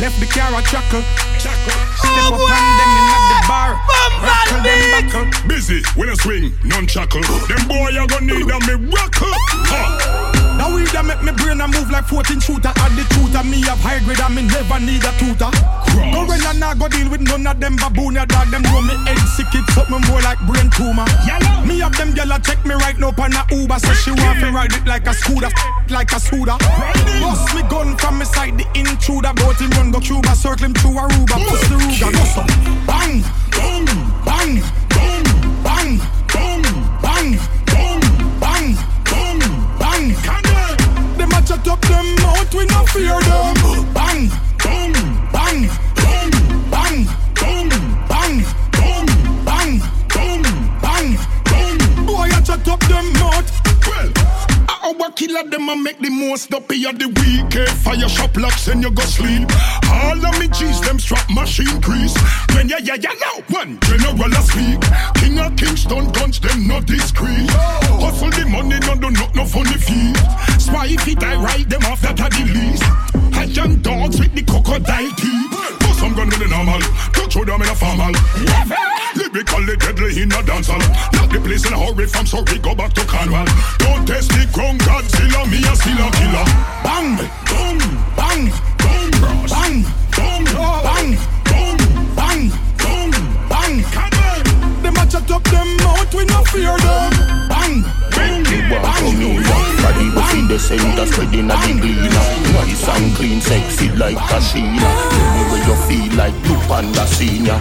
Left the car a chuckle. Step up and them in at the bar. Rockle them buckle. Busy when I swing, non chuckle. Them boy you gonna need a miracle. Huh. Now we that make me brain a move like 14 shooter. Add the truth and me have high grade and me never need a tutor. No when I not go deal with none of them baboon. Ya dog them know me head sick it something more like brain tumor. Yellow. Me have them gyal a check me right now on a Uber. Say she want to ride it like a scooter, like a scooter. Bust me gun from me the intruder. Boat him run go Cuba, circle him through Aruba. Bust the Ruger, go so bang, bang, bang, boom, bang, boom, bang, boom. bang. Come on. Them a chat up them mouth, we no fear them. Bang, bang, killer them a make the most up of the week. Eh? Fire shop locks and you go sleep. All of me G's them strap machine crease. When ya ya ya now one general a speak. King of Kingston guns them not discreet. Hustle the money no do not no funny feet. Spy if it I ride them off that are the least. I young dogs with the crocodile teeth. Some gun with the normal. Touch show them in a formal. Lyrically deadly in a dancehall. Lock the place in a hurry from Surrey go back to Cornwall. Don't test the ground, Godzilla, me a still a killer. Bang, Boom, bang, boom, bang, boom, bang, bang, Them a chat up them mouth, we no fear them. Bang, Me want to me Body was in the center spreading a the gleaner Nice and clean, sexy like Kashina Tell me where you feel like Blue Panda Senior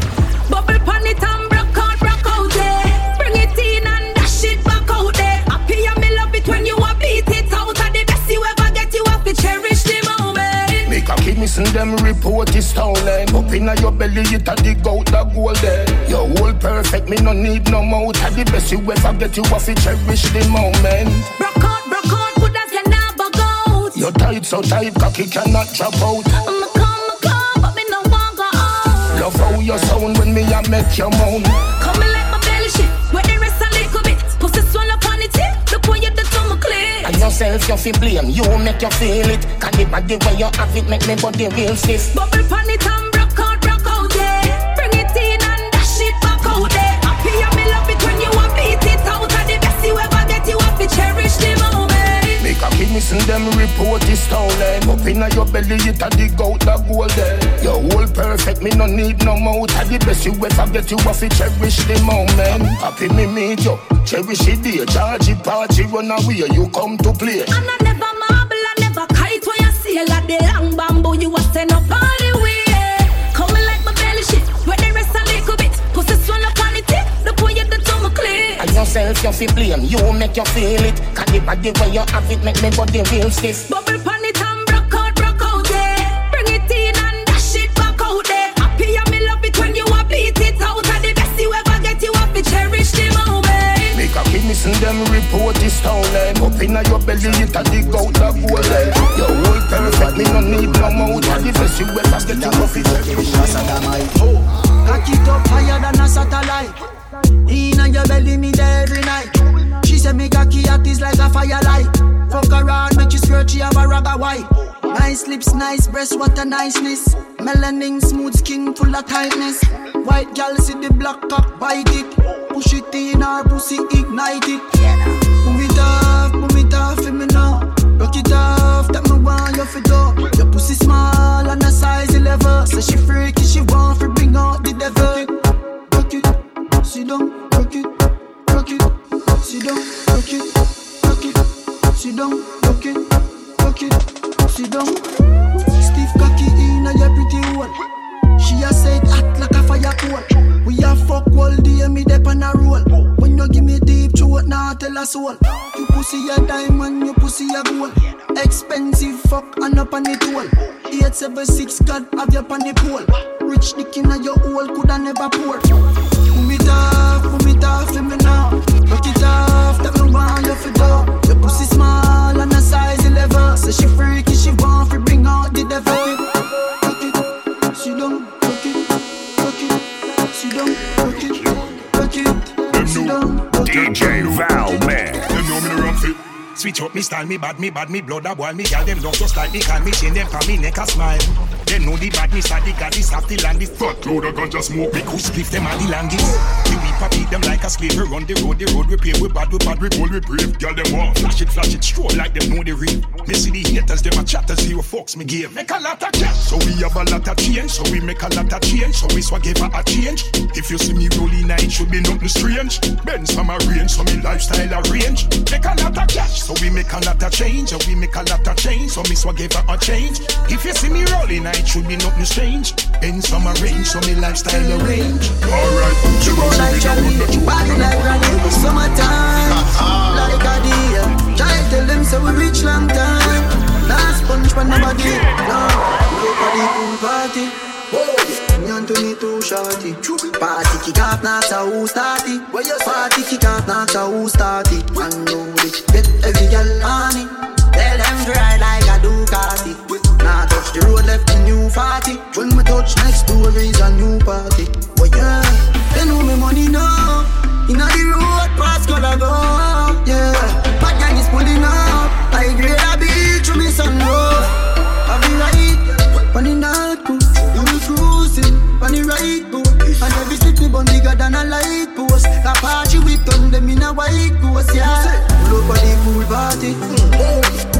Bubble pan it and moment. Make a kiss and them report is stolen Up inna your belly it a dig out the gold there Your whole perfect, me no need no mouth A the best you ever get, you have to cherish the moment Broke out, broke out, good as you never go. Your tight so tight, cocky cannot drop out I'ma come, I'ma come, but me no want go out. Love how you sound when me a make your moan And yourself you feel blame, you make you feel it. Can the body where you have it make me body real stiff. Bubble pan it and And them report is stolen eh? Up inna your belly it a dig out the gold eh? there Your whole perfect, me no need no mouth A the best you ever get, you have to cherish the moment. Happy me meet you, cherish the day. Charge it, party, run away, you come to play. And I never marble, I never kite when you see like the long bamboo. You a send up all yourself you feel blame, you make you feel it Can the body where you have it make me body real stiff Bubble pan it and broke out, broke out, yeah. Bring it in and dash it back out there. Happy and me love it when you a beat it out. And the best you ever get, you have to cherish the moment. Make a kiss and them report is stolen eh. Up inna your belly it a dig out the gold there Your whole perfect, me no need no mouth A the best you ever get, you have to cherish Cock it up higher than a satellite. Your belly, me there every night. She said me cocky hot is like a firelight. Fuck around, make you skirt, she have a ragga white. Nice lips, nice breasts, what a niceness. Melanin, smooth skin, full of tightness. White gal see the black cock, bite it. Push it in her pussy, ignite it. Boom it off, boom it off, for me now. Rock it off, that me want you for. Your pussy small and a size 11. So she freaky, she want to bring out the devil. It, sit down, rock it, rock it, sit down, rock it, rock it, sit down, rock it, rock it, sit down. Stiff cocky in your pretty hole. She a said hot like a fire coal. We a fuck all day, me dep on a roll. When you give me deep throat, nah tell a soul. You pussy a diamond, you pussy a gold. Expensive fuck and up on the toll. 876 God have you on the pole. Rich dick in your hole, coulda never pour. Boom it off, boom it off, let me now. Rock it off, that me want you for do. Your pussy small and a size 11. So she freaky, she want to bring out the devil. Rock it, sit down, rock it, rock it, sit down, rock it, rock it, sit down, rock. DJ Val Man. Them know me the rock fit. Switch up me style, me bad, me bad, me blood a boil. Me gal them love just like me can me chin them for me neck a smile. They know the badness of the goddess of the land. The fat load of ganja smoke. We could split them at the. We weep a beat them like a slave. We run the road, the road we pave. We bad, we bad, we bold, we brave. Girl them want flash it, flash it, stroll like them know the real. Me see the haters, them a chatter, zero fucks me give. Make a lot of cash, so we have a lot of change. So we make a lot of change, so we swag give a change. If you see me rolling, it should be nothing strange. Benz from a range, so me lifestyle arrange. Make a make a lot of change. So we make a lot of change, so me swag give a change. If you see me rolling, it should be nothing strange. Benz from a range, so me lifestyle arrange. Alright, you go like Charlie, body like Granny, summertime, like a deer. Try tell them so we reach long time. Last punch when nobody, no, nobody pool party. Me and Tony too shorty. Party kick off, not a who start it Party kick off, not a who start it And know it, get every girl on it. Tell them to ride like a Ducati. Now touch the road, left the new 40 When we touch next door is a new party. Oh yeah, they know me money now. Inna the road, pass color go. Yeah, bad gang is pulling up. I grade a beach with me sunroof right boat And every stick me bun bigger than a light post party we turn them in a white ghost, yeah. Look for the pool party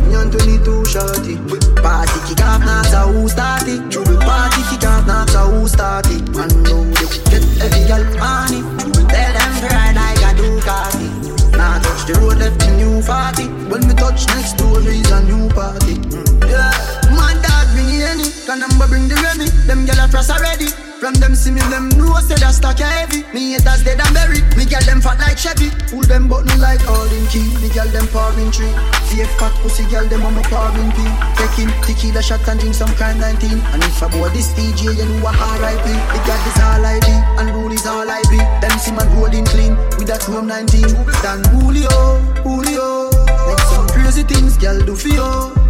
Me and 22 shorty. Party kick off, not a who start it Party kick off, not a who start it Man know they get every girl on it Tell them to ride like a Ducati. Now touch the road, left the new 40 When we touch next door, is a new party. Mm. Yeah, my dad bring any Can number bring the Remy Them gyal a frost already from them see me, them know say that stock heavy. Me haters dead and buried. Me girl them fat like Chevy. Pull them button like all in key. Me girl them pouring tree. Safe fat pussy girl them on my pouring pee. Taking tequila shot and drink some kind 19. And if I board this DJ, you know what R.I.P. The girl this all I be and rule is all I be. Them see man holding clean with that Chrome 19. Don Julio, Julio. Make some crazy things, girl do for you.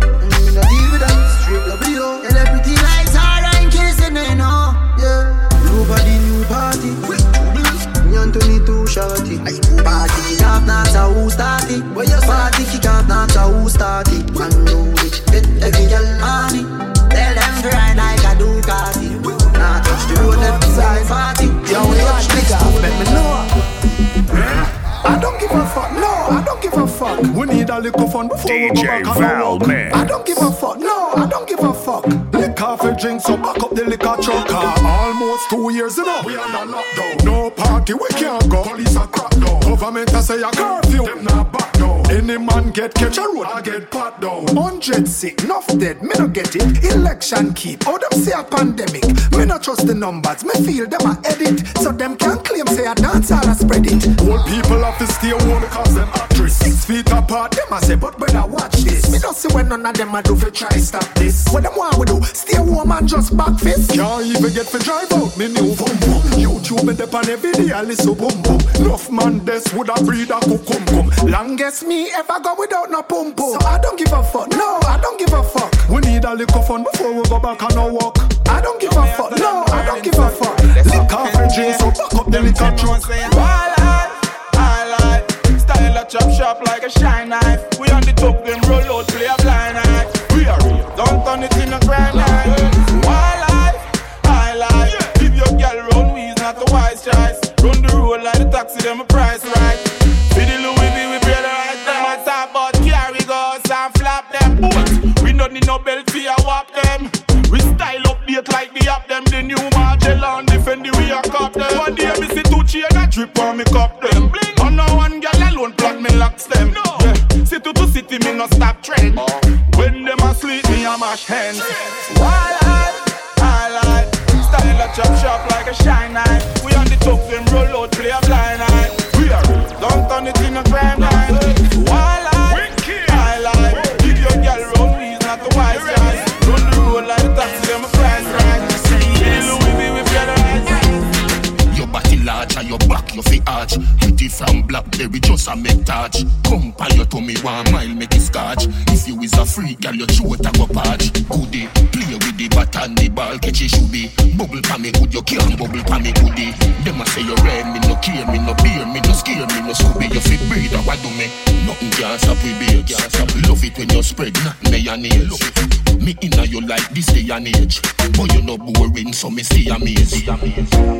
Get catch a road, I get pat down. Hundred sick, enough dead, me no get it. Election keep, oh them say a pandemic. Me no trust the numbers, me feel them a edit. So them can claim say a dance all a spread it. Old people have to stay home because them actress. Six feet apart, them a say, but. Me don't see when none of them a do fi try stop this. What them want we do? Stay home and just back fist. Can't even get for drive out, me new boom boom. YouTube and dep on every day, I listen boom boom. Enough man this would a breed a cucum cum. Longest me ever go without no pum pum. So I don't give a fuck. No, I don't give a fuck. We need a little fun before we go back on our walk. I don't give a fuck. No, I don't give a fuck. Liquor for drink, so back up the liquor truck. Chop shop like a shine knife. We on the top, them roll out, play a blind and age, but you no boring, so me see amaze.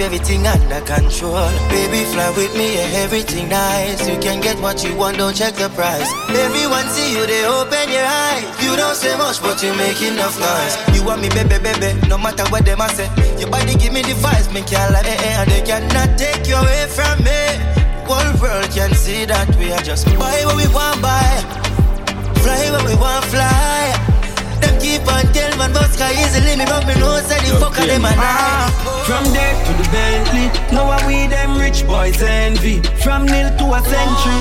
Everything under control. Baby, fly with me, yeah, everything nice. You can get what you want, don't check the price. Everyone see you, they open your eyes. You don't say much, but you make enough noise. You want me, baby, baby, no matter what them say. Your body give me the vibes, me can't lie, eh, eh, and they cannot take you away from me. Whole world can see that we are just buy what we want buy, fly what we want fly. Them keep on tell man, but sky is the but me know say the fucker them a lie. Ah, from there to the Bentley, now I we them rich boys envy. From nil to a century,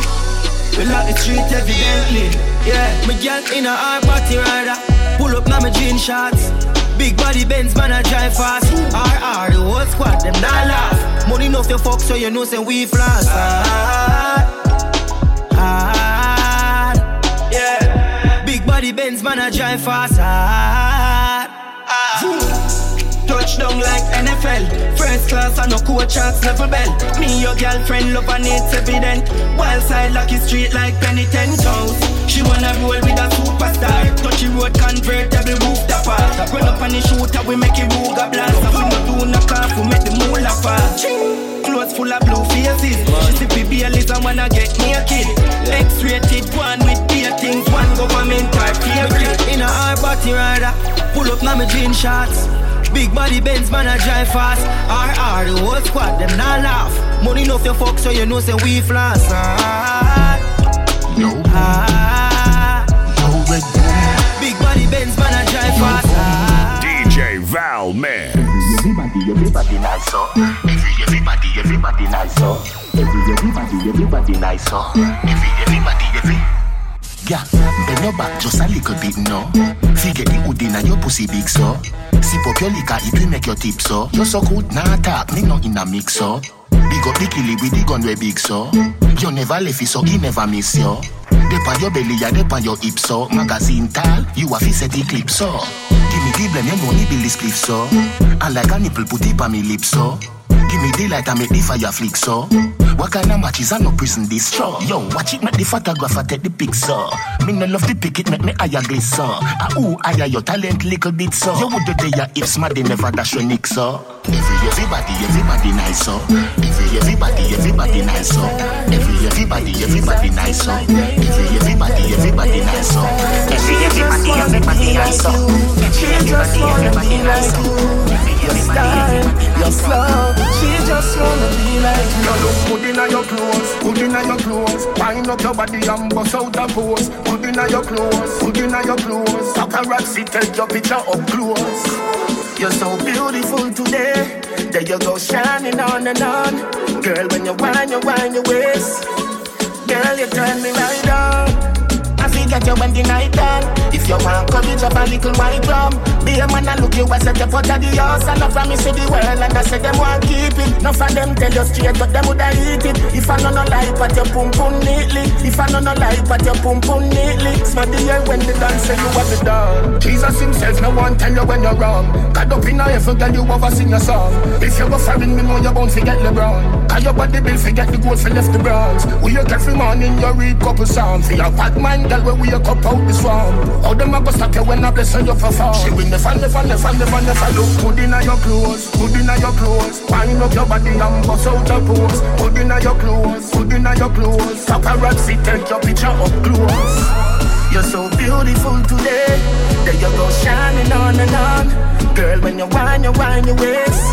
we lock the street evidently. Yeah, my girl in a hard party rider, pull up now my jean shorts. Big body Benz man I drive fast. RR the whole squad them not laugh. Money enough to fuck so you know say we floss. Hard, ah, body Benz man I drive fast. Hard, Touchdown like NFL. First class, I no coach chance, never bell. Me, your girlfriend, love and it's evident. Wild side, lucky street like penny ten toes. She wanna roll with a superstar. Touchy road, convertible roof topper. Run up on the shooter, we make it Ruger blast. We no do no calf, we make the moolah fast. Clothes full of blue faces. She see PBL and wanna get me a kid. X-rated one with beer things, one government type favorite. In a hard body rider, pull up now my jean shorts. Big body Benz man I drive fast. RR the whole squad them not laugh. Money enough to fuck so you know say we floss. Ah, No, ah. no red boom. Big body Benz man I drive fast. Ah. DJ Valmix. everybody, everybody nice, oh. Every, everybody, everybody nice, oh. Every, everybody, everybody nice, oh. Every, everybody, every. Yeah, bend your back just a little bit no Figure the hood in your pussy big, so. Sip up your liquor, it will make your tip, so. You're so good, nah talk, me no in a mix, so. Big up the with the gun way big, so. You never left it, so he never miss you. Dep on your belly, yeah, dep on your hip, so. Magazine tall, you a fi set the clip, so. Give me the blame, you know me build this cliff, so. I like a nipple, put it on me lips, so. Give me the light and make the fire flick, so. What kind of matches are no prison this show? Yo, watch it, make the photographer take the pic, so. Me no love the pic, it make me higher gliss, so. Ah, ooh, higher your talent little bit, so. You would the your hips, man, they never dash your nick, so. Every, everybody, everybody nice, so. Every, everybody, everybody nice, so. Every, everybody, everybody nice, so. Every, everybody, everybody nice, so. Every, everybody, everybody nice, everybody nice, so. Every, everybody, everybody nice, so. She just wanna be like You look good your clothes, good inna your clothes. Wind up your body and bust out a pose. Good inna your clothes, good inna your clothes. Paparazzi take your picture up close. You're so beautiful today. There you go shining on and on. Girl, when you whine, you whine your waist. Girl, you turn me right on. I forget you when the night done. If you want courage of a little white rum, be a man and look you as a step out of the house. And I promise you the world, and I say them want keep it. Enough of them tell you straight, but them woulda eat it. If I know no like, but your pum pum neatly. If I know no like, but your pum pum neatly. Smell the air when the dance say you have it done. Jesus himself no one tell you when you're wrong. God up in heaven, girl you ever sing your song. If you go foreign, me know you won't forget LeBron. Cause your body bill forget the gold for left the bronze. We you every morning you read couple songs. For your fat man, girl girl when we a cup out this farm. How them a go stop you when I bless you? She fan, the fan, the fan, the fan, the fan. Look good inna your clothes, good inna your clothes. Wind up your body and bust out the pose. Good inna your clothes, good inna your clothes. Paparazzi take your picture up close. You're so beautiful today. There you go shining on and on. Girl, when you whine, you whine your waist.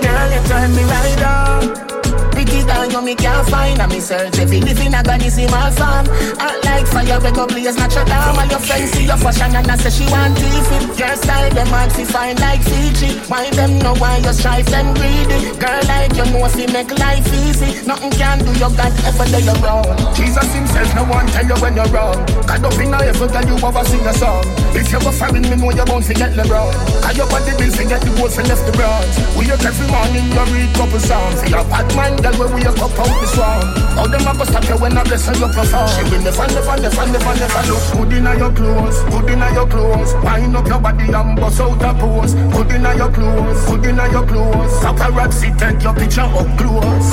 Girl, you turn me right on. It down, you me can't find a me search If you live in a granny, see my farm. Act like fire, we go blaze natural down. All your friends see your fashion and I say she want teeth it Your style, them hard to find like Fiji. Why them know why you strive them greedy. Girl like you know if you make life easy. Nothing can do you God ever do you wrong. Jesus himself no one tell you when you're wrong. God up in a heaven tell you ever sing a song. If you go foreign, me know you won't forget the wrong. Cause your body bill forget the gold for left the bronze We you every morning you read couple songs. For your bad man, girl when we up out this one. How them a go stop you when I bless you perform? She will never, never, never, never, never look good inna your clothes, good inna your clothes. Wind up your body and bust out a pose. Good inna your clothes, good inna your clothes. Paparazzi take your picture up close.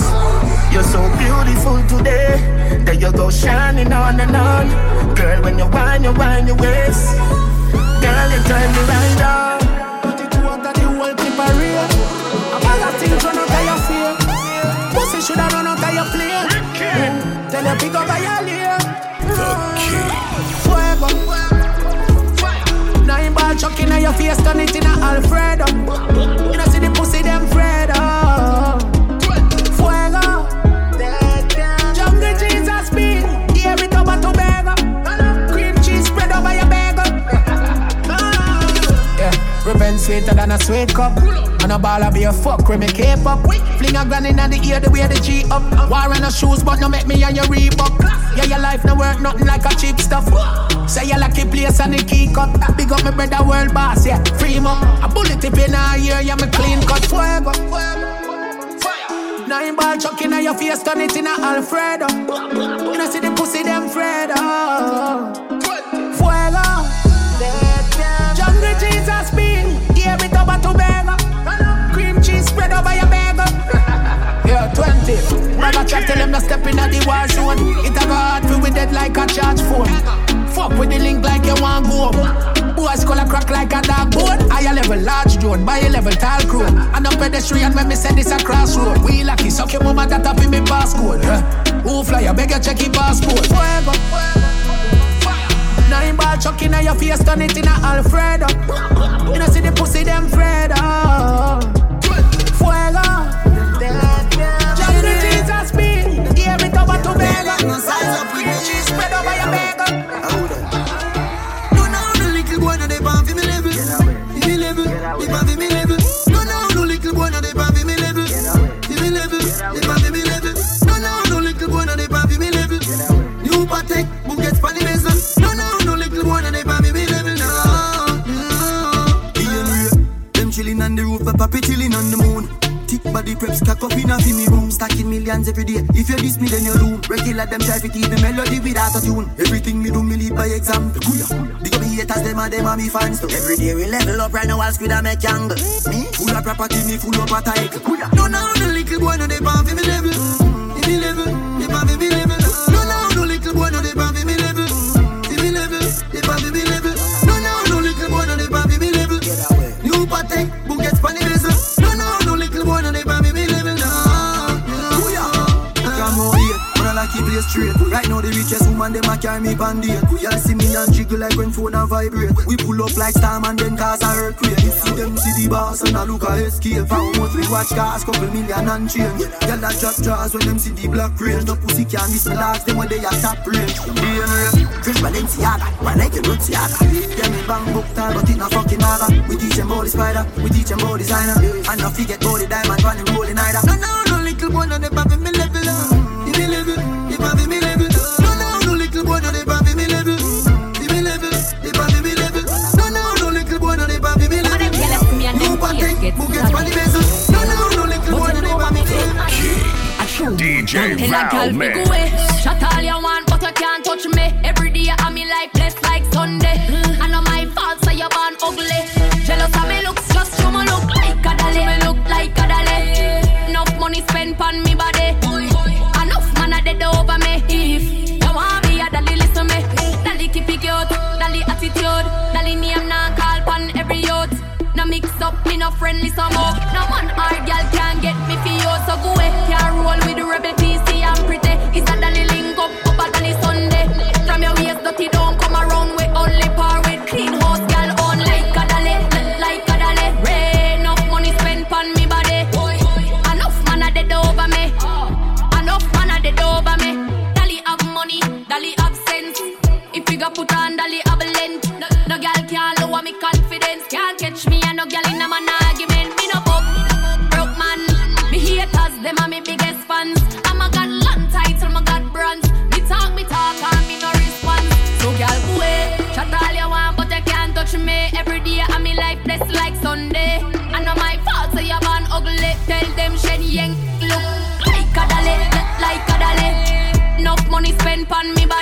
You're so beautiful today. There you go shining on and on. Girl, when you whine, you whine your waist. Girl, you turn me right on. Put it under the whole clip of real. I'm all the things Shoulda run out of your plate. Tell you pick up by your layer. The king. Fuego. Nine ball chuck inna your face, turn it inna Alfredo. You know see revenge sweeter than a sweet cup. And a ball of be a fuck when me cape up. Fling a gun in the ear the way the G up. War on no shoes, but no make me on your Reebok. Yeah, your life no work nothing like a cheap stuff. Say you lucky place and the key cut. Big up my brother world boss, yeah. Free up. A bullet tip in a ear, yeah, me clean cut. Fuego. Nine ball chuck in your face, turn it in a Alfredo. You know see the pussy them Fredo. Toba to bagel. Cream cheese spread over your bagel. yeah, 20. Never chat tell them to step in at the war zone. It a go hard for we dead like a charge phone. Fuck with the link like you want go. Boys a crack like a dog bone. Higher level large drone, by a level tall crew. And a pedestrian when me send this a crossroad. We lucky, suck your mama that up in me passcode. Who fly, you beg you check your passport. Fuego. Nine ball chuck in your face, turn it in a Alfredo. You know see the pussy them Fredo. Fuego. Jungle Jesus beat. Yeah, me toba to Body preps, stack up in a me room Stacking millions every day. If you diss me then you're do Regular them try to keep the melody without a tune. Everything me do me lead by example. Big up me haters, them and them and me fans. Too Every day we level up right now I'll squid and make angle Me, full of property, me full of a title. No, no, no little boy, no they woman, them a carry me band Y'all see me and jiggle like when phone a vibrate. We pull up like storm and then cause a earthquake. You see them see the boss and I look a escape How much we watch cars, couple million and change. Y'all a drop jaws when them see the black range No pussy can miss me dogs, them when they a top range. Chris Balenciaga, one like a Balenciaga Yeah, me bang book time, but it not fucking matter We teach them about the spider, we teach them about designer. And not forget about the diamond, and rolling either. No, no, no, little boy, no, they DJ Val, like help man. Me Shut all you want, but you can't touch me. Every day I'm in life blessed like Sunday. Mm. I know my faults, so you're born ugly. Jealous of me looks, just you me look like a dolly. Me look like a dolly. Enough money spent on me body. Enough man are dead over me. If you want me, a dolly listen me. Dolly keep it cute, dolly attitude, dolly name now call pon every youth. Now mix up, me no friendly some more. No man or girl can get me. On me body.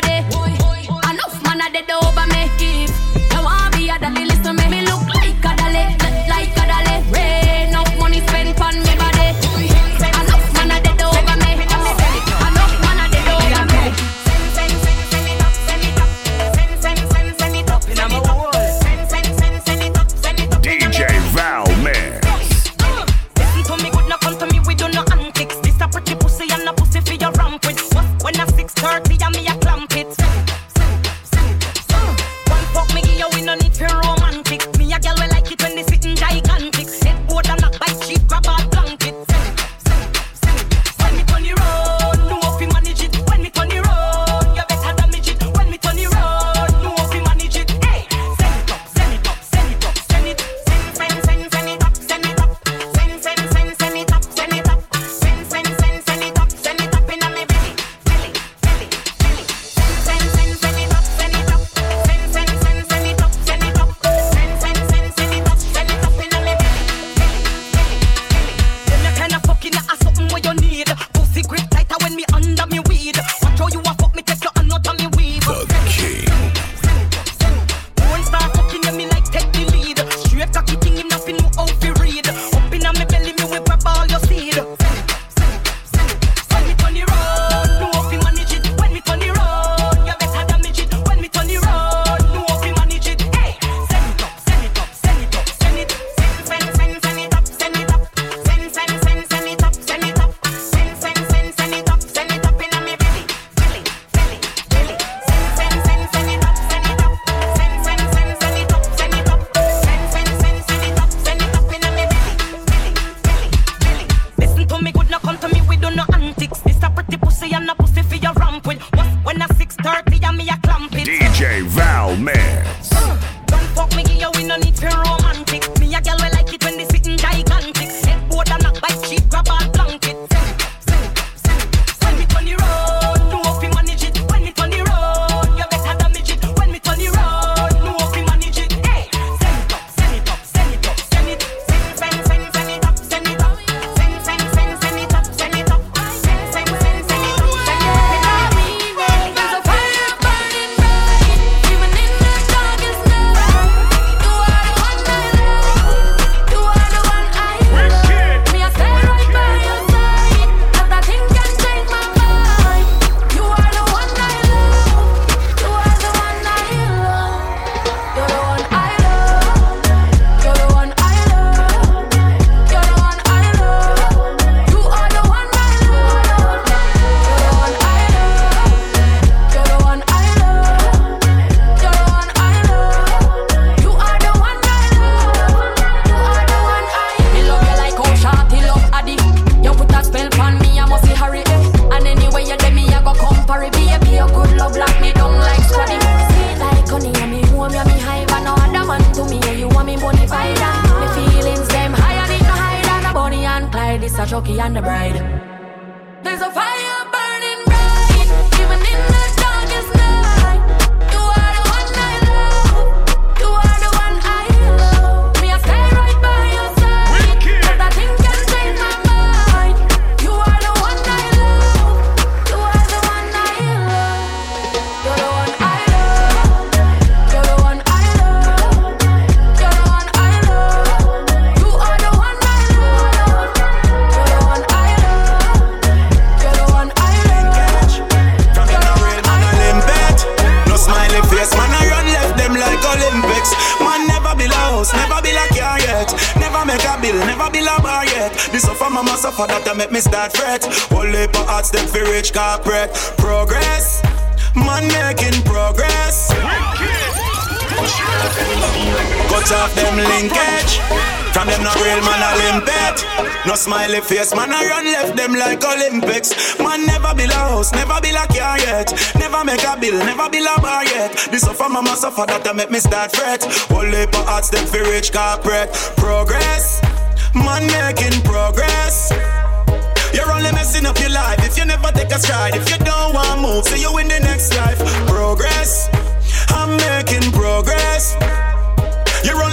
This suffer mama suffer that I make me start fret. Only for hearts them for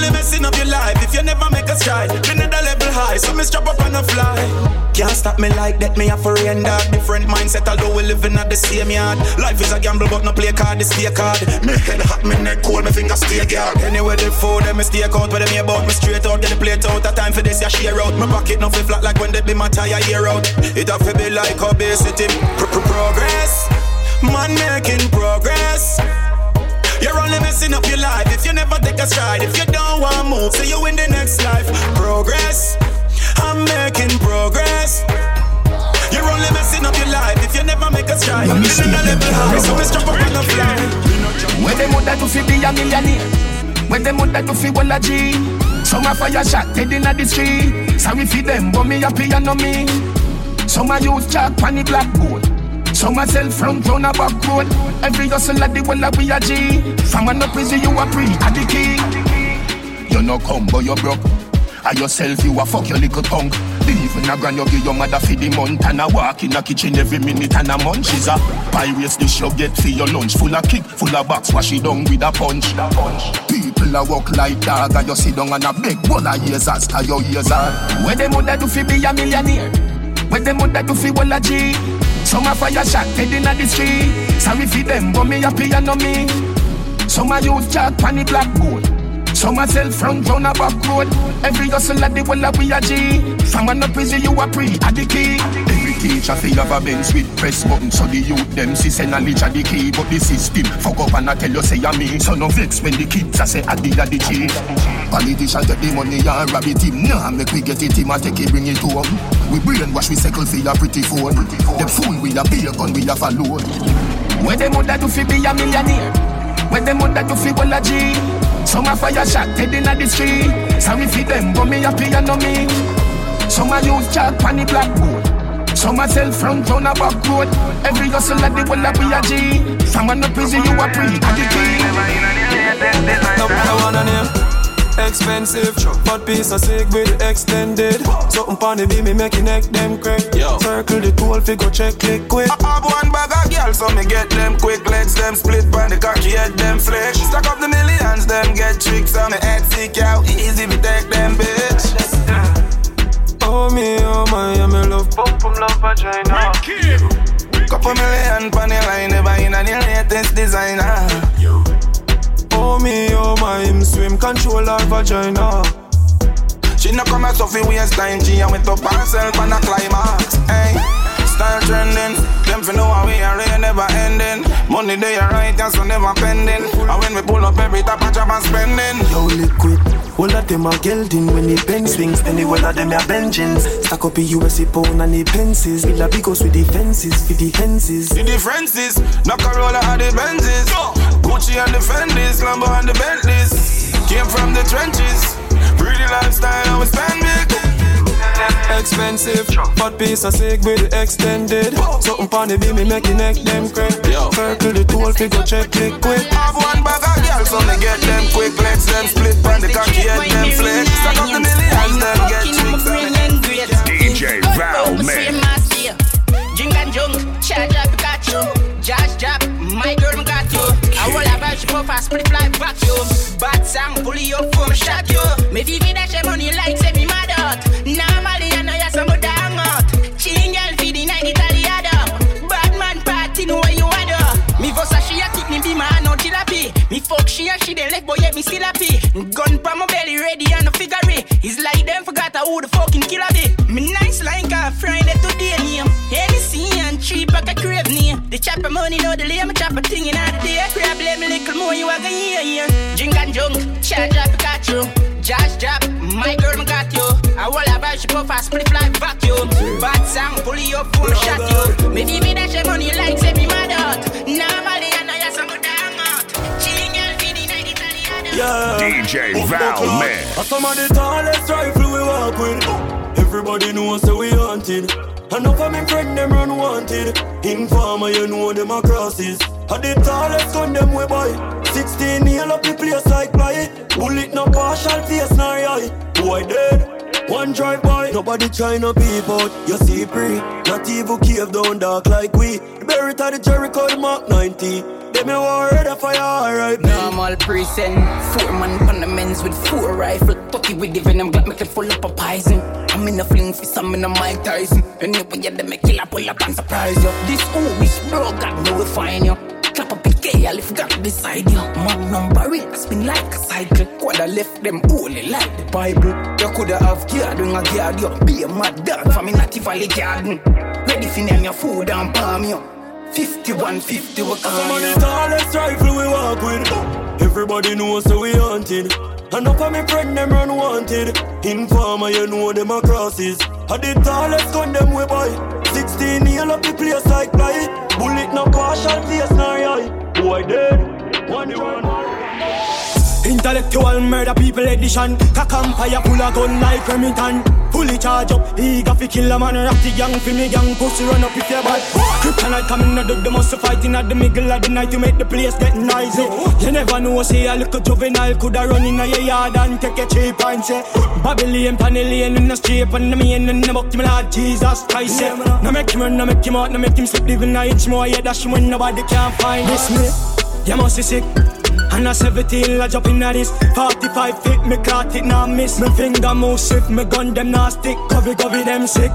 only messing up your life if you never make a stride. Another level high, so me strap up and a fly. Can't stop me like that, me a rain dog. Different mindset, although we living at the same yard. Life is a gamble, but no play card, this stay card. Me head hot, me neck cold, me fingers stay guard. Anyway, the food, them me stay out, where them about me straight out, get the plate out. A time for this, yeah, share out. My pocket no fi flat like when they be my tire year out. It have to be like obesity. Progress, man making progress. You're only messing up your life if you never take a stride. If you don't want move, so you in the next life. Progress, I'm making progress. You're only messing up your life if you never make a stride. You're in a level high, so we strap up on the fly. Where them woulda to fi be a millionaire? Where them woulda to fi walla G? Some a fire shot dead inna the street. Sorry fi them, but me happy and no me. Some a use jack pon the blackboard. Some a sell front round a back road. Every hustle at the walla we a G. From a no prison you a pre a the key. You no come but you broke. I yourself you a fuck your little punk. Even a grand you give your mother for the month and a walk in a kitchen every minute and a munch. She's a pirates dish you get for your lunch. Full of kick, full of box, wash it down with a punch. People a walk like dog and you sit down and a big bowl of years as to your years are. Where them woulda do fi be a millionaire? Where them woulda do fi walla G? Some a fire shot dead inna the street. Sorry fi them, but me happy and no me. Some a use jack pon the blackboard. Some a sell front round a back road. Every hustle at the walla we a G. From a no prison you a pre a the key. Every teacher fi have a bench with press button so the youth them see say knowledge a the key. But the system fuck up and I tell you say a me. So no vex when the kids a say I did a the a the chief. Politician take the money and rob it him. Nah make we get it him a take it bring it home. We brainwash we circle for a pretty phone. Them fool we a be a gun we a follow. Where them woulda do fi be a millionaire? Where them woulda do fi walla G? Some a fire shot dead inna the street. Sorry fi them, but me happy and no me. Some a use jack pon the blackboard. Some a sell front round a back road. Every hustle at the walla we a G. From a no prison you a pre a the key. No matter one on him. Expensive, but piece of sick with the extended. Something pon the beam, me make your neck them crack. Yo. Circle the tool, figure check, click quick. I have one bag of girls, so me get them quick. Legs them split, by the cocky head them flesh. Stack up the millions, them get tricks on me head sick out. Easy we take them bitch. Oh me, oh my, yeah, me love pump, pump, love vagina. Couple million pon the line, never in the latest designer. Oh me, oh my, him swim, control her vagina. She no come as Sophie waistline, G and went up herself on a climax. Hey, style trending, them fi know how we are never ending. Money they are right, and so never pending. And when we pull up every tap a job and spending. Yo, liquid. All of them are gelding when the pen swings, any one of them are benchings. Stack up a USC pound and the pences. Villa Bigos with the fences, with the henses. The differences, no Corolla and the Benzes. Gucci and the Fendis, Lambo and the Bentleys. Came from the trenches, pretty lifestyle, and we spend big. Expensive, but piece of sick with the extended. Something pon the beam, me make your neck them crack. Circle the tool, figure check, click quick. Have one bag of girls, so me get them quick. Legs them split, pan the cocky head them flex. Stack up the millions, them get tricks. DJ Val Man. Jing and junk, charge up Pikachu. Josh drop, my girl me got you. I will have a puff a split like vacuum. Bad song, pull you up from shot you. Me vivi dash your money like say me name. The chopper money no delay, me chop a thing in the day. Problem little more you a gonna hear here. Drink and junk, charge up Pikachu. Josh drop, my girl me got you. I will have a ship off a split like vacuum. Bad song, pull you up, phone shot you. Me give me that shit money like say me mad out. Normally, I know you're some good damn out. Chilling girl, feeding like Italian. Yeah. DJ Val oh, Man. Some of the tallest rifle we walk with. Everybody knows that we hunted. Enough of my friend them run wanted. Informer, you know them a crosses. I the tallest gun them we buy. 16 nail up the place like fly. Bullet no partial face nor eye. Boy dead. One drive by, nobody trying to peep out. You see pre, not even cave down dark like we. Buried at the Jericho the Mark 90. Them me ready for your alright. Normal present, four man on the men's with four rifle. Tucky with the venom, got me full up of poison. I'm in a fling for some in a Mike Tyson. And if we get them, kill up, pull up and surprise you. This always bro, God know we find you. Clap up PK, I lift got beside you. Magnum barrel, spin like a cycle. Coulda left them holy like the Bible. You coulda have guard when I guard you. Be a mad dog from in Natty Valley Garden. Ready for name your food and palm you. 51, 50, we Some of call the tallest rifle we walk with. Everybody knows that we hunted. Enough of my friend them run wanted. Informer, you know them a crosses. I the tallest gun them we buy. 16 nail up the place like fly. Bullet no partial face nor eye. Boy dead. One one. Intellectual murder people edition. Cock and fire full of gun like Remington. Fully charge up, eager fi kill a man. Rock the gang fi me gang. Pussy run up if you bad. Kryptonite coming out of the muscle fighting at the middle of the night to make the place get noisy. You never know, say a little juvenile coulda run in a yard and take a cheap and say Babylon, Panellian in the street and the main and the buck me Lord Jesus Christ. Yeah. No make him run, no make him out, no make him slip living a inch more. Yeah, dash when nobody can find this me. You must be sick. And a 17, I jump in at this 45 feet, me caught it, now miss. Me finger move swift, me gun them now stick. Covey, covey them sick.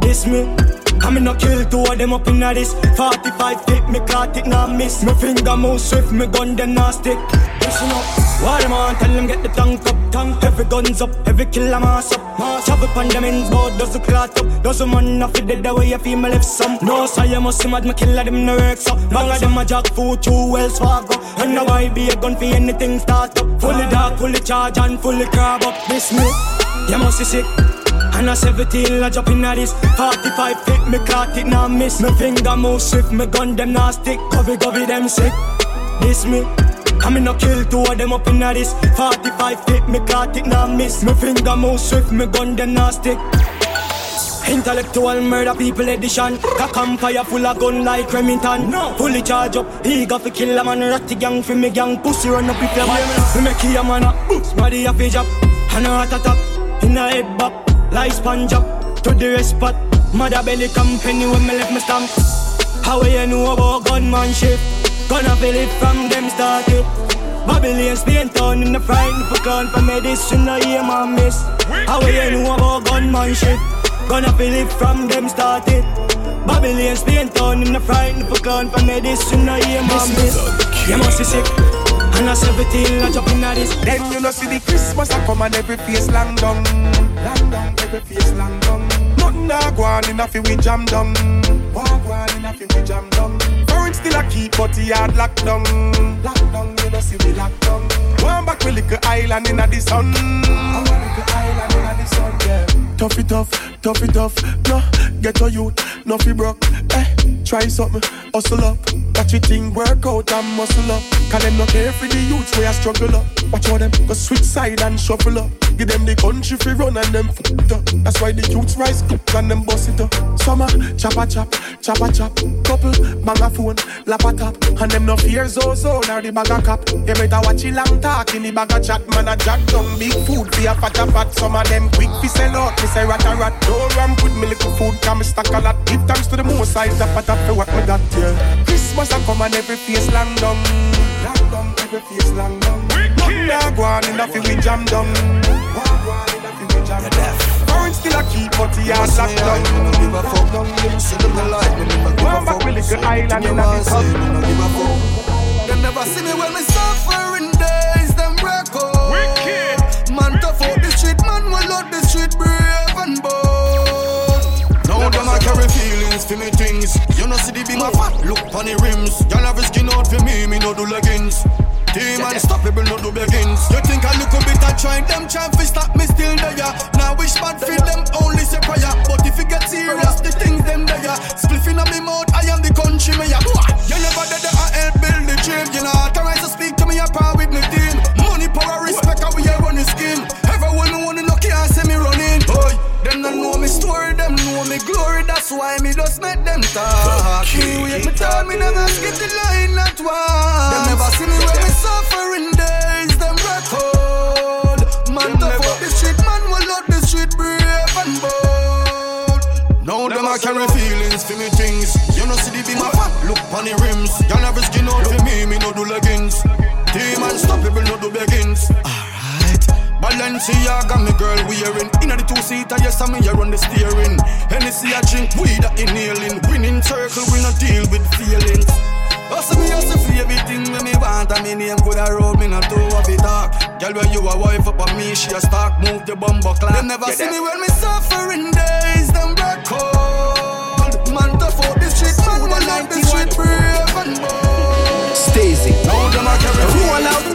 This me I'm in a kill two of them up in this. 45 feet, me caught it, now miss. Me finger move swift, me gun them now stick. Listen up. Why them on, tell them get the tank up Tank, every guns up, every kill a mass up. Mass up upon them ends, bout does the clot up. Does the man off it dead the way you feel me left some. No, so you must see mad, me kill a them no work so Bang of them a jack food, two wells Fargo And now I be a gun for anything start up. Fully dark, fully charge and fully crab up. This me, you must be sick and a 17, I jump in at this 45 feet, me caught it, now miss. Me finger move swift, me gun them now stick. Covey, covey them sick. This me. I'm in a kill two of them up in this 45 feet, me caught it, now miss. Me finger move swift, me gun them now stick. Intellectual murder people edition. Cock and fire full of gun like Remington. No. Fully charge up, eager fi kill a man. Ratty gang fi me gang, pussy run up if you man Me make you a man up, body a fi drop And a heart attack, in a head back Like sponge up, to the rest spot Mother belly company when me left me stamp. How you know about gunmanship Gonna feel it from them started Babylon, Spain town in the frightened for clown For medicine, I hear my miss. How you know about gunmanship Gonna feel it from them started Babylon, Spain town in the frightened for clown For medicine, I hear my miss. You must be sick And I 17, I jump in this Then you know see the Christmas I come and every face long down. Long down, every face long down. Nothing a go on in a fi we jam down. Walk on in a fi we jam down. Foreign still a keep but he hard lock down. Lock down, you know see we lock down. One back we little island in a the sun One little island in a the sun, yeah. Tough it tough, tough it tough No, get a youth, no fi broke. Eh, try something, hustle up. Watch your thing work out and muscle up. Cause them no care for the youths where I struggle up. Watch how them go switch side and shuffle up. Give them the country fi run and them f it up. That's why the youths rise up and them bust it up. Summer, chopper chop, chopper chop. Couple, bang a phone, lap a top And them no fear zo zo nor the bag a cap. You better watch it long talk in the bag a chat. Man a jack down big food fi a fat a fat Some of them quick fi sell out, me say rat a rat Don't ramp with me little food. Cause me stack a lot. Give thanks to the most size up a top for what me got yeah. Christmas a come and every face long down Long down, every face long down Nothing a go on in a fi we jam down Foreign still a keep but he has locked down One back with little island in a the sun Them never see me when me suffering see the big fat look on the rims. Y'all have a skin out for me, me no do leggings. Team yeah, unstoppable, no do begins. You think I look a bit at trying them trying to stop me still there. Now wish man feel them only say prayer. But if you get serious, the things them there. Spliffing on me mouth, I am the country mayor. You never did I help build the dream. You know, authorize to speak to me apart with me team. Money, power, respect. Bad That's why me just make them talk. Me wait, me told me never skip the line not once. Them never see me when me suffering days. Them record. Man, tough up the street, man, will out the street, brave and bold. Now them I carry feelings for me things. You know see the beam fat, look on the rims. Y'all a skin out for me, me no do leggings. Team unstoppable, no do beggings. Alright. Balenciaga, me girl wearing Inna the two-seater, yes, I'm here on the steering Hennessy, I drink weed, that inhaling Winning circle, we not deal with feelings Hustle me, hustle for everything when me want And me name coulda roll, me not too of it talk Girl, when you a wife up on me, she a stalk Move the bumbo clock Them never see me when me suffering days. Them back cold. Man, tough out the street, man, will out the street, brave and bold. Stacy. Now them I carry Roll out,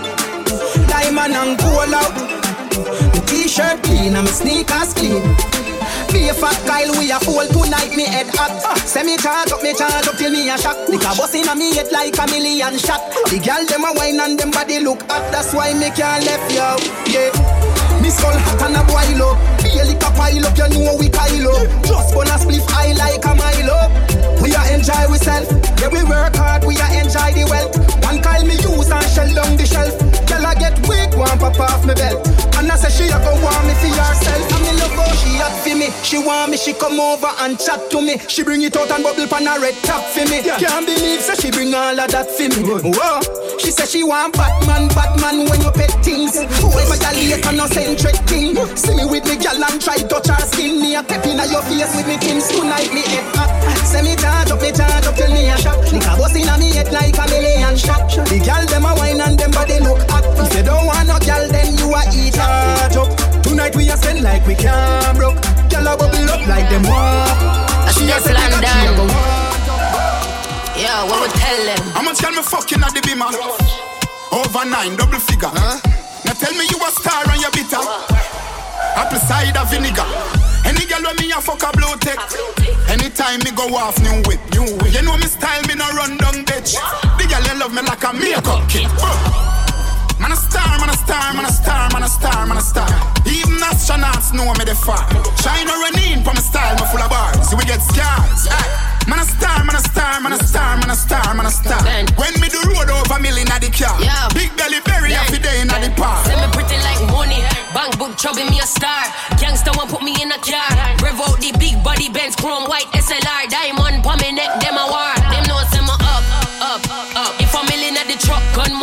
diamond and gold out. The t-shirt clean and my sneakers clean. Be a fat Kyle, we a fool tonight, me head hot. Say me charge up, me charge up till me a shock. Lick a bus inna me head like a million shot. The girl them a wine and them body look hot. That's why me can't left you. Yeah. Me skull hot and a boil up. Be a a pile up, you know She want me, she come over and chat to me. She bring it out and bubble pan a red top for me. Yeah. Can't believe say she bring all of that for me. Whoa. She say she want Batman, Batman when you pet things. Boy, my gal late and no centric thing. See me with me gal and try touch her skin. Me a pep inna your face with me things tonight. Me head hot. Say me charge up, me charge up till me a shot. Lick a bus inna me head like a million shot. The gal them a wine and them body look hot. If you don't want no gal, then you a eat up. Tonight we a spend like we can't broke. Gal a bubble up like them walk. She a say the cocky a go Yeah, what we tell them? How much can me fucking at the beamer? Over nine, double figure. Huh? Now tell me you a star and you bitter. Apple cider vinegar. Any girl when me a fuck a blue tech. Anytime me go off new whip, new whip. You know me style, me no run down bitch. The girl you love me like a makeup kit. Man a star, man a star, man a star, man a star, man a star. Even astronauts know me the far. China run in for my style, me full of bars. So we get scars. Aye. Man a star, man a star, man a star, man a star, man a star. When me do road over million at the car. Yeah. Big belly, very happy day in the park. Say me pretty like money. Bank book trouble me a star. Gangsta one put me in a car. Rev out the big body Benz chrome white SLR. Diamond pa me neck, them a war.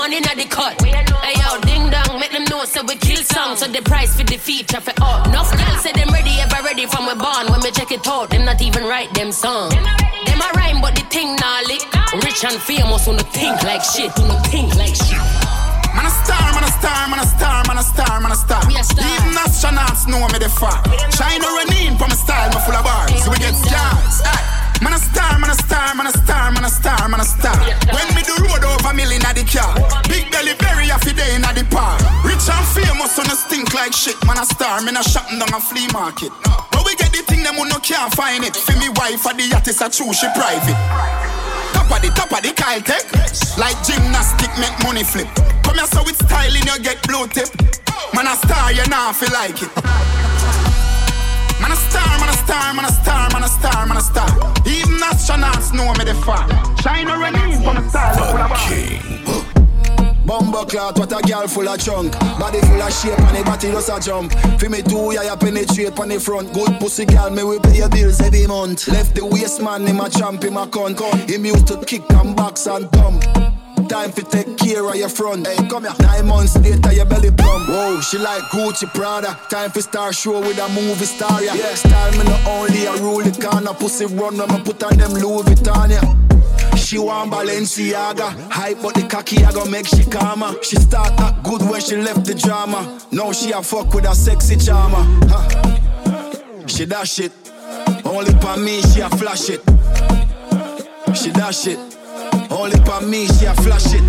Money at the cut. Hey yo, ding dong, make them know say we kill song. So the price for the feature for up. Enough girls say them ready, ever ready from we born. When me check it out, them not even write them song. Them a rhyme, but the thing nah lick. Rich and famous, on the think like shit, the think like shit. Man a star, man a star, man a star, man a star, man a star. We a star. Even astronauts know me the far. China run in for my style, me full of bars. So we get scars. Aye. Man a star, man a star, man a star, man a star, man a star. When me do road over million at the car. Big belly, very happy day in the park. Rich and famous, on a stink like shit. Man a star, me not shopping down a flea market. But we get the thing, them who no can't find it. For me wife, for the yacht is a true, she private. Top of the top of the Kyle Tech. Like gymnastic, make money flip. Come here, so with styling, you get blue tip. Man a star, you not feel like it. Man a star, man a star, man a star, man a star, man a star. Even astronauts know me the running from a star, full of bars. Bumbo clot, what a girl full of chunk Body full of shape and the body just a jump. Fi me two, yeah, you penetrate on the front. Good pussy girl, me we pay your bills every month. Left the waist man, him a champ, him a cunt. Him used to kick and box and thump Time for take care of your front. Hey, come here. Nine months later, your belly plump. Whoa, she like Gucci Prada. Time for star show with a movie star. Yeah, yeah. style me not only a rule the corner. Pussy run when me put on them Louis Vuitton. Yeah. She want Balenciaga Hype but the cocky I gon' make she calmer She start act good when she left the drama Now she a fuck with a sexy charmer huh. She dash it Only for me she a flash it She dash it Only for me she a flash it.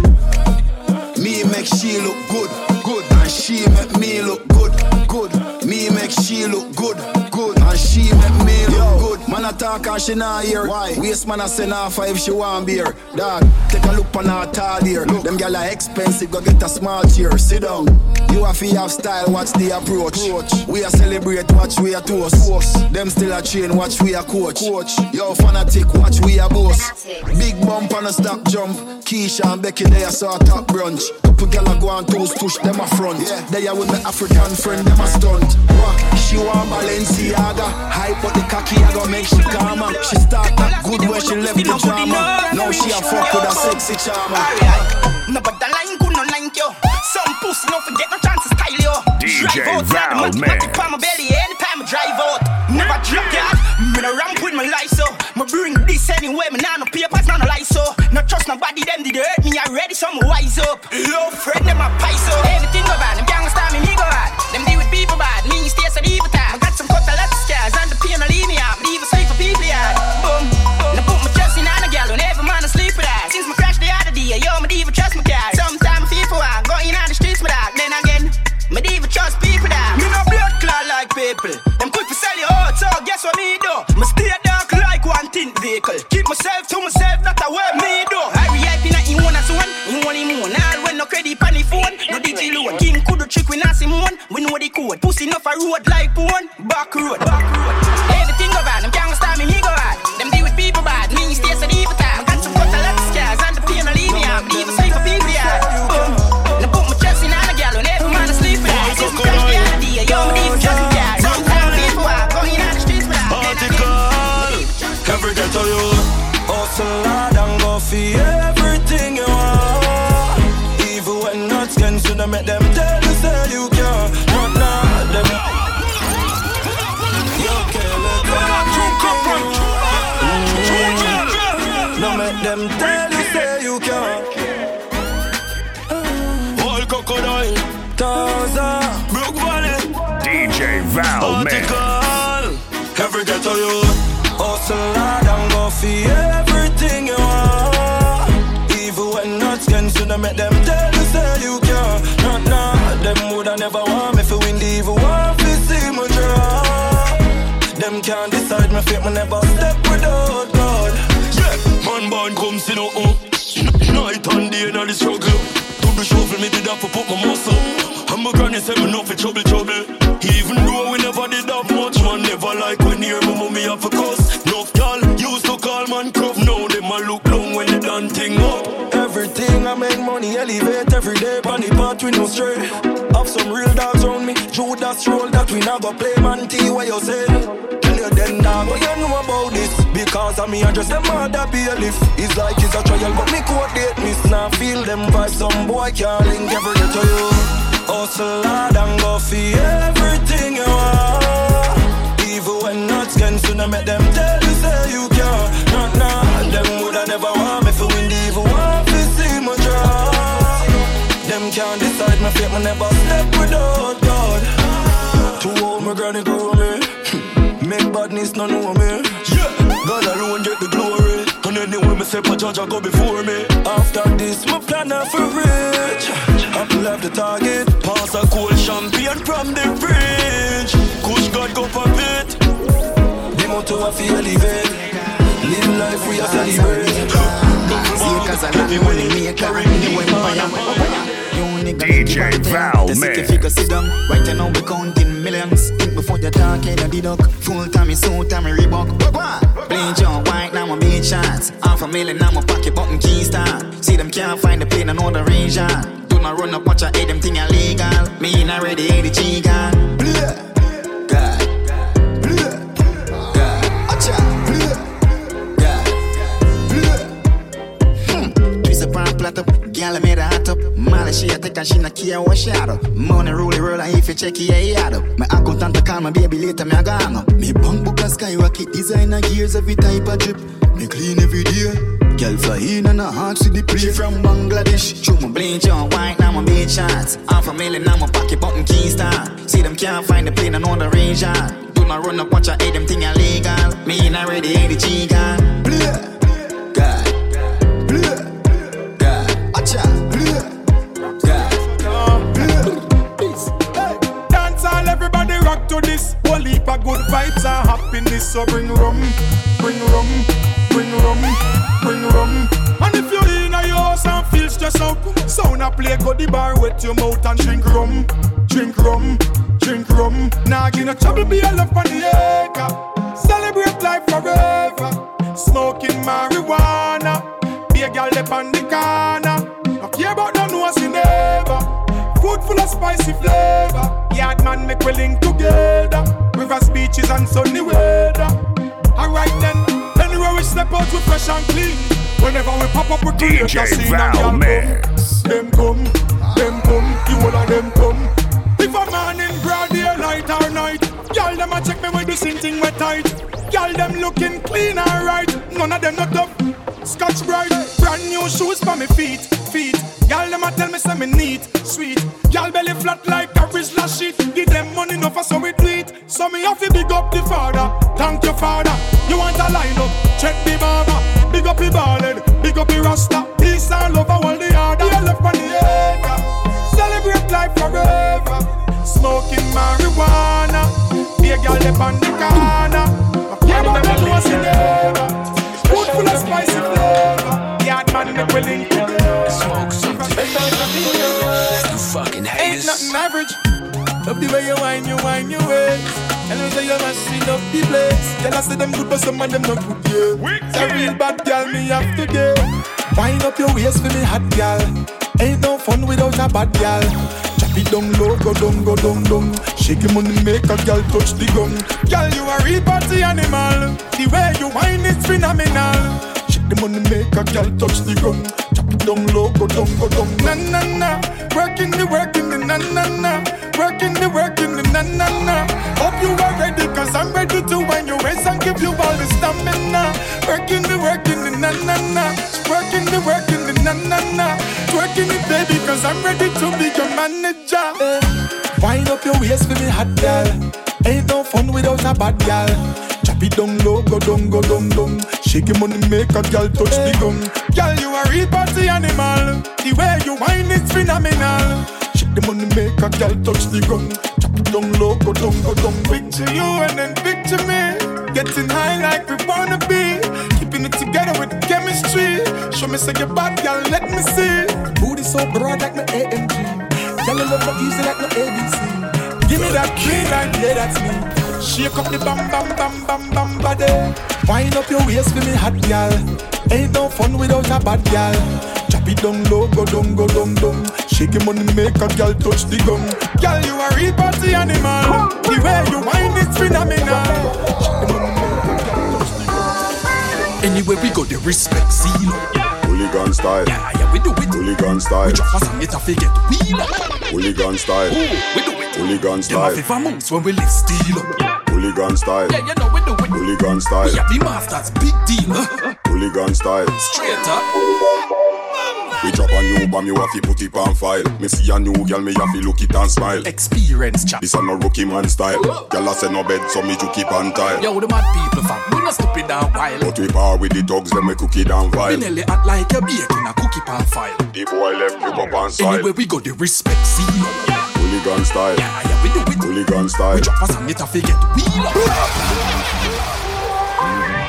Me make she look good, good. And she make me look good, good Me make she look good, good And she make me look good Man not talk and she not hear. Why? Waste man a send her five she want beer. Dog, take a look on her tall here. Look. Them gyal are expensive, go get a small chair. Sit down. You have to have style, watch the approach. approach. We are celebrate, watch we are toast. toast. Them still a train, watch we are coach. coach. Yo fanatic, watch we are boss. Big bump and a stop jump. Keisha and Becky, they are sort top brunch. Couple gyal a go on toes, push them a front. Yeah. They are with my African friend, them a stunt. She want Balenciaga, hype but the cocky I go make she calmer. She start that good when she left the drama. Now she a fuck with a sexy charmer. No but the line good no like yo. Some pussy no forget no chance to style yo. DJ drive out, Val, yeah, the man. mathematic on my belly anytime I drive out. Never drop that. Me no ramp with my life so. Me bring this anyway. Me nah no papers, nah no lies so. No trust nobody. Them did hurt me already. So me wise up. Love friend them a pies so. Everything go bad. Them gangsta me me go bad. Them deal with people bad. Me stay so deep time. I got some cut a lot of scars and the pain a so me do? Me stay dark like one tint vehicle. Keep myself to myself, not a me do. I react in a in one as one, in one in one. All when no credit on the phone, no DJ loan. King could trick I see one, we know the code. Pussy enough a road like porn, back road. Back road. Not skin, so make them tell you say you can't. Not now, them. You can't let them No make them tell you say you can't. All crocodile, Tarzan, Brook Valley. DJ Val, man. Every ghetto you hustle hard and go for everything you want. Even when not skin, so make them tell never want me to win the evil want to see me draw. Them can't decide my fate, me never step without God. Yeah, man born come see no uh. Night and day in the struggle. To the shovel, me did have to put my muscle. And my granny said me no for trouble, trouble. Even though we never did have much, man never like when near my mommy have a cuss. No gal used to call man crop, now them a look long when they done thing up. Everything I make money elevate every day, on the path we no stray. Real dogs around me, Judas roll that we never play, man. T what you say? Tell you then dog, what you know about this? Because of me, I just them mother bailiff. It's like it's a trial, but me court date miss. Now feel them vibes, some boy can't link every day to you. Hustle hard and go for everything you want. Even when not skin, so I make them tell you say you can't. Not now, them woulda never want me for win the evil want to see my draw. Them can't decide my fate, me never step without God. Too old, my granny grow me. Make badness no know me. Yeah, God alone get the glory. And anyway, me say, my judge, I go before me. After this, my plan are for rich. I will have the target. Pass a cool champion from the bridge. Kush God go for it. The motto I feel elevate. Live life we are celebrate. See, cause I love you maker. You empire. You nigga DJ Val, right The city man. figure sit down. Right now we counting millions. Think before you talk, head a deduct. Full time in suit, time Reebok. Plain John White, now my big shots. Half a million, now my pocket button key star. See them can't find the plane, I know the range. Do not run up, watch I hate them thing illegal. Me in already 80 G. God. Up, gal made a hot up. Molly she a take and she not care what she had up. Money roll roll if you check it, yeah, he had up. My accountant to call my baby later, me a go hang up. Me bank book a skyrocket, designer gears, every type of drip. Me clean every day. Girl fly in and a heart see the play She from Bangladesh. Show my bling John white, now my big shots. Half a million, now my pocket button key star. See them can't find the plane, I know the range on. Do not run up, watch I hate them thing illegal. Me in already 80 G gun. Happiness. so bring rum, bring rum, bring rum, bring rum. And if you're in a house and feel stressed out, sound a play, go the bar, wet your mouth and drink rum, drink rum, drink rum. Now give no trouble, be a love on the acre. Celebrate life forever. Smoking marijuana, be a up on the corner. Full of spicy flavor. Yard man make we link together. Rivers, beaches and sunny weather. Alright then, anywhere we step out we fresh and clean. Whenever we pop up we create DJ a scene Val and Mix. come. Them come, them come, you all of them come. If a man in broad daylight or night, y'all them a check me with the same thing we tight. Y'all them looking clean and right. None of them not tough. Scotch bright, brand new shoes for me feet, feet. Y'all them a tell me say me neat, sweet. Y'all belly flat like a Rizla sheet. Give them money enough for so we. So me have to big up the father. Thank you father. You want a line up? Check the barber. Big up the ballad, big up the rasta. Peace and love all the other. You left on the acre. Celebrate life forever. Smoking marijuana. Be a girl up on the corner. Yeah, but I know what's in there. Food full of spicy flavor. Yard man make we link Love the way you whine, you whine your ways. And I say you mashing up the place. Tell us say them good, but some of them not good, yeah. A real bad girl, me have to get. Wind up your waist for me hot girl. Ain't no fun without a bad girl. Chop it down low, go down, go down, down. Shake your money, make a girl touch the gun. Girl, you a real party animal. The way you whine is phenomenal. Shake the money, make a girl touch the gun. Chop it down low, go down, go down. Na na na, working the working the na na na, working the working the na na na. Hope you are ready, cause I'm ready to wind your waist and give you all the stamina. Working the working the na na na, working the working the na na na. Working it, baby, cause I'm ready to be your manager. Eh. Wind up your waist for me, hot girl. Ain't no fun without a bad girl. Chop it down low, go down, go down, down. Shake your money, make a girl touch the gun. Girl, you a real party animal. The way you whine is phenomenal. Shake the money, make a girl touch the gun. Chop it down low, go down, go down. Picture you and then picture me. Getting high like we wanna be. Keeping it together with chemistry. Show me say you're bad, girl, let me see. Booty so broad like my AMG. Girl, you love my easy like my ABC. Give me that green light, yeah, that's me. Shake up the bam bam bam bam bam body. Wind up your waist for me, hot girl. Ain't no fun without a bad girl. Chop it down low, go down, go down, down. Shake your money, make a girl touch the gun. Girl, you a real party animal. The way you whine is phenomenal. Shake the money, make a girl touch the gun. Anyway, we go the respect seal. Hooligan style. Yeah, yeah, we do it. Hooligan style. We drop us and get a figure. Hooligan style. Ooh, we do Hooligan Them a style. when we live steal. Hooligan style. Yeah, you know we do it. Hooligan style. We are the masters, big deal. Hooligan style. Straight up. We drop a new bomb, you have to put it on file. Me see a new girl, me have to look it and smile. Experience chap. This a no rookie man style. Girl a say no bed, so me to keep on tile. Yo, the mad people fam, we not stupid and wild. But we power with the dogs, them we cook it and We vile. nearly act like a baking a cookie pan file. The boy left me up on style. Anyway, we got the respect seal up. Hooligan style. Yeah, yeah, we do it. Hooligan style. We drop us and get a figure wheel up.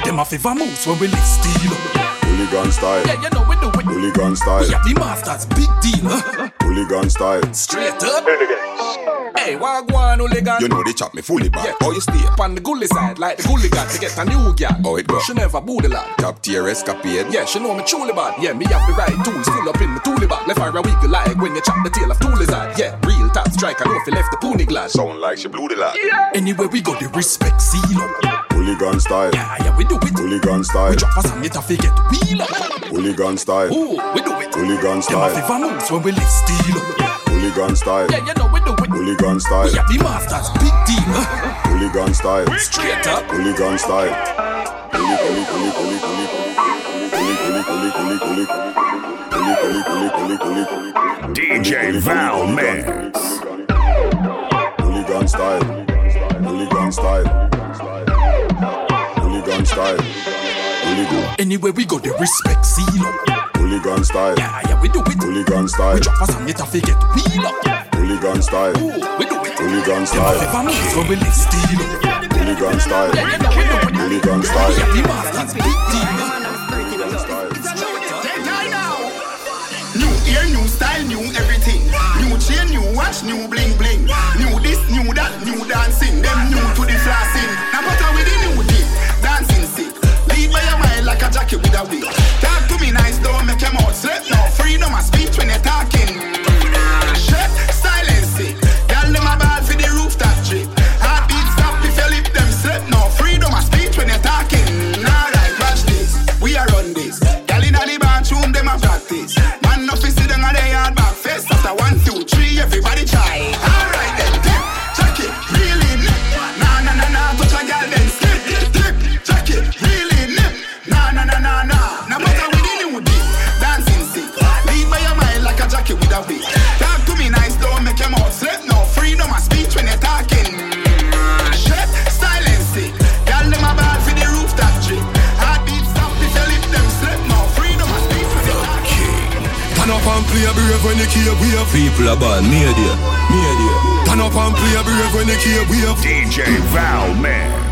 Them a favor moves when we live steal up. Hooligan style. Yeah, you know we do it. Hooligan style. We are the masters, big deal. Hooligan style. Straight up. Hey, wagwan hooligan. You know they chop me fully back. Yeah, oh you stay up on the gully side like the gully got to get a new girl. Oh, it go. She never booty lad. Top tier escapade. Yeah, she know me truly bad. Yeah, me have the right tools full up in the toolie bag. Left her a wiggle like when you chop the tail of Toolie's strike, I know if left the pony glass. Sound like she blew the light. Yeah. Anywhere we go, the respect seal yeah. Hooligan style. Yeah, yeah, we do it. Hooligan style. We drop us and get a figure wheel up. Hooligan style. Ooh, we do it. Hooligan style. Them have moves when we lift steel up. Yeah. Hooligan style. Yeah, you know we do it. Hooligan style. Yeah, the masters, big team. Hooligan style. Straight up. Hooligan style. Hooligan, hooligan, hooligan, hooligan, hooligan, hooligan, hooligan, DJ Valmix. Hooligan style. Hooligan style. Hooligan style. Hooligan. Anyway, we go the respect seal up. Hooligan style. Yeah, yeah, we do it. Hooligan style. We drop us and get a figure wheel up. Hooligan style. Ooh, we do it. Hooligan style. favor moves when we live steal. Hooligan style. Yeah, you know we Big on chain, new watch, new bling bling. New this, new that, new dancing. Them new to the flossing. Now what are we the new thing? Dancing sick. Lead by your mind like a jacket with a wig. Talk to me nice, don't make your mouth slip. No freedom of speech when you're talking. Brave when you care wave. People are bad, media, media. Turn up and play brave when you care wave. DJ Valmix.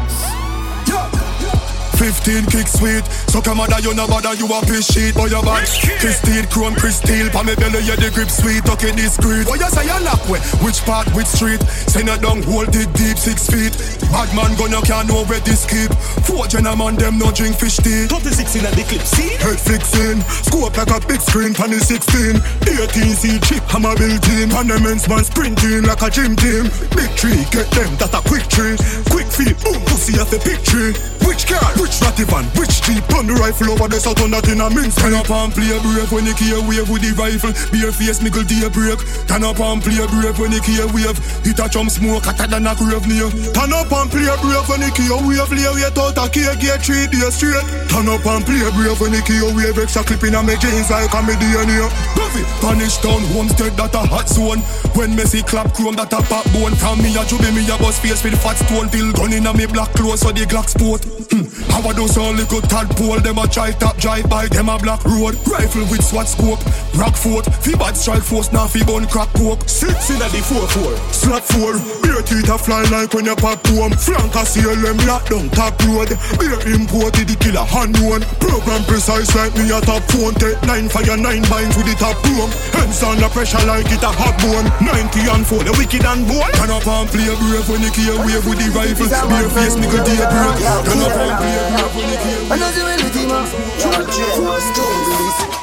15 kick sweet. So come mother you no bother you a piss sheet. Boy your bad. Christine chrome crystal Pa me belly yeah the grip sweet. Okay discreet Boy you say you lock way Which part which street? Send it down hold it deep six feet. Bad man you can't know where this keep. Four gentlemen them no drink fish tea. 36 in a the clip see? Head fixing Scope like a big screen Pan the 16 18 C chip hammer built in. Pan the men's man sprinting like a gym team. Big tree get them that a quick tree. Quick feet boom pussy off a big tree. Which car which ratty van which jeep Turn the rifle over the south on that in a mince Turn up and play brave when you care wave with the rifle. Bare face niggle day break Turn up and play brave when you care wave. Hit a chum smoke hotter than a grave near. Turn up and play brave when you care wave. Lay wait out a cake get three days straight. Turn up and play brave when you care wave. Extra clip in a jeans like a me DNA Coffee Punish town homestead that a hot zone. When Messi clap chrome that a pop bone From me a jubi me a bust face with fat stone. Till gun in a me black clothes so the Glock sport. Hmm. How I do so little tadpole Them a try top drive by them a black road Rifle with SWAT scope. Rock fort Fi bad strike force now fi bun crack coke Six in a the four four. Slap four Beer teeth a fly like when you pop home. Flank a CLM lock down top road. Beer imported the killer hand one. Program precise like me a top phone. Take nine fire nine binds with the top room Hands on the pressure like it a hot bone. 90 and 4 the wicked and bold. Turn up and play brave when you care wave with the rifle Beer face nigga day break. Turn up and play I know the way the team are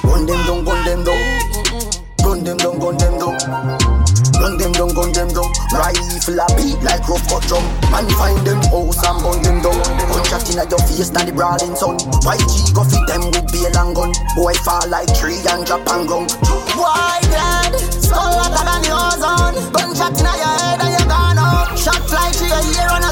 Gun them down, gun them down Gun them down, gun them down Gun them down, gun them down Rifle a beat like rough cut drum Man find them house and burn them down Gunshot inna your face now the brawling sun YG go fit them with bail and gun Boy fall like tree and drop and ground Why dead? Skull hotter than your ozone Gunshot inna your head and you gone up Shot fly to your ear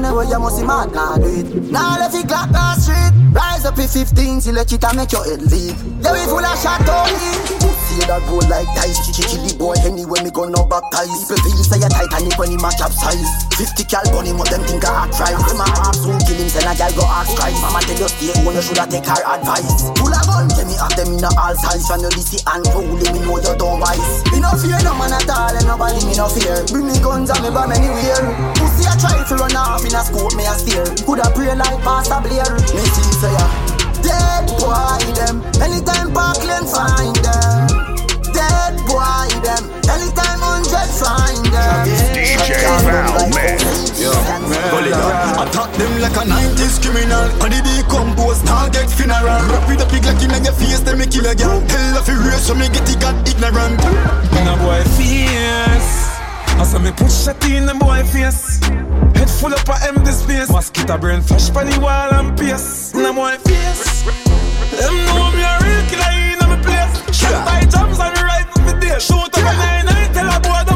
you must mad Nah do it. Now if you clock the street. Rise up in 15 till let it make your head leave Yeah we full of shot only See that roll like dice Chichi chili boy anyway me gun no baptize. People feel say a Titanic when he match up size. 50 cal him what them think I right. Them a ask who kill him send a gal go ask Christ. Mama tell you stay home you shoulda take her advice. Full of gun tell me have them in a all size. Your list and holy me know you don't wise. Me no fear no man at all and nobody me no fear. Bring me guns and me bomb anywhere. Pussy a try to run off in a scope me a steer. Coulda pray like Pastor Blair. Me see say ya. Dead boy them. Anytime Parkland find them Dead boy them Anytime hundred find them DJ Valmix. Gully down. Attack them like a 90s criminal. On the decompose, target funeral. Rap with a pig like in your face, then me kill a girl. Hell of a race, so me get it got ignorant. And a boy fierce. I saw me push a in the boy face. Head full up of empty space. Mosquito brain flash by the wall and pierce. And a boy face. Them know me a real killer in my place. Shot by Shoot up a nine nine,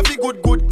have the good good